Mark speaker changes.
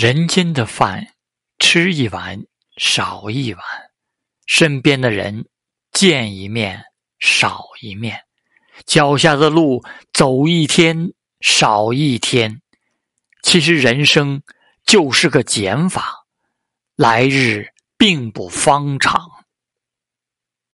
Speaker 1: 人间的饭吃一碗少一碗身边的人见一面少一面脚下的路走一天少一天。其实人生就是个减法来日并不方长。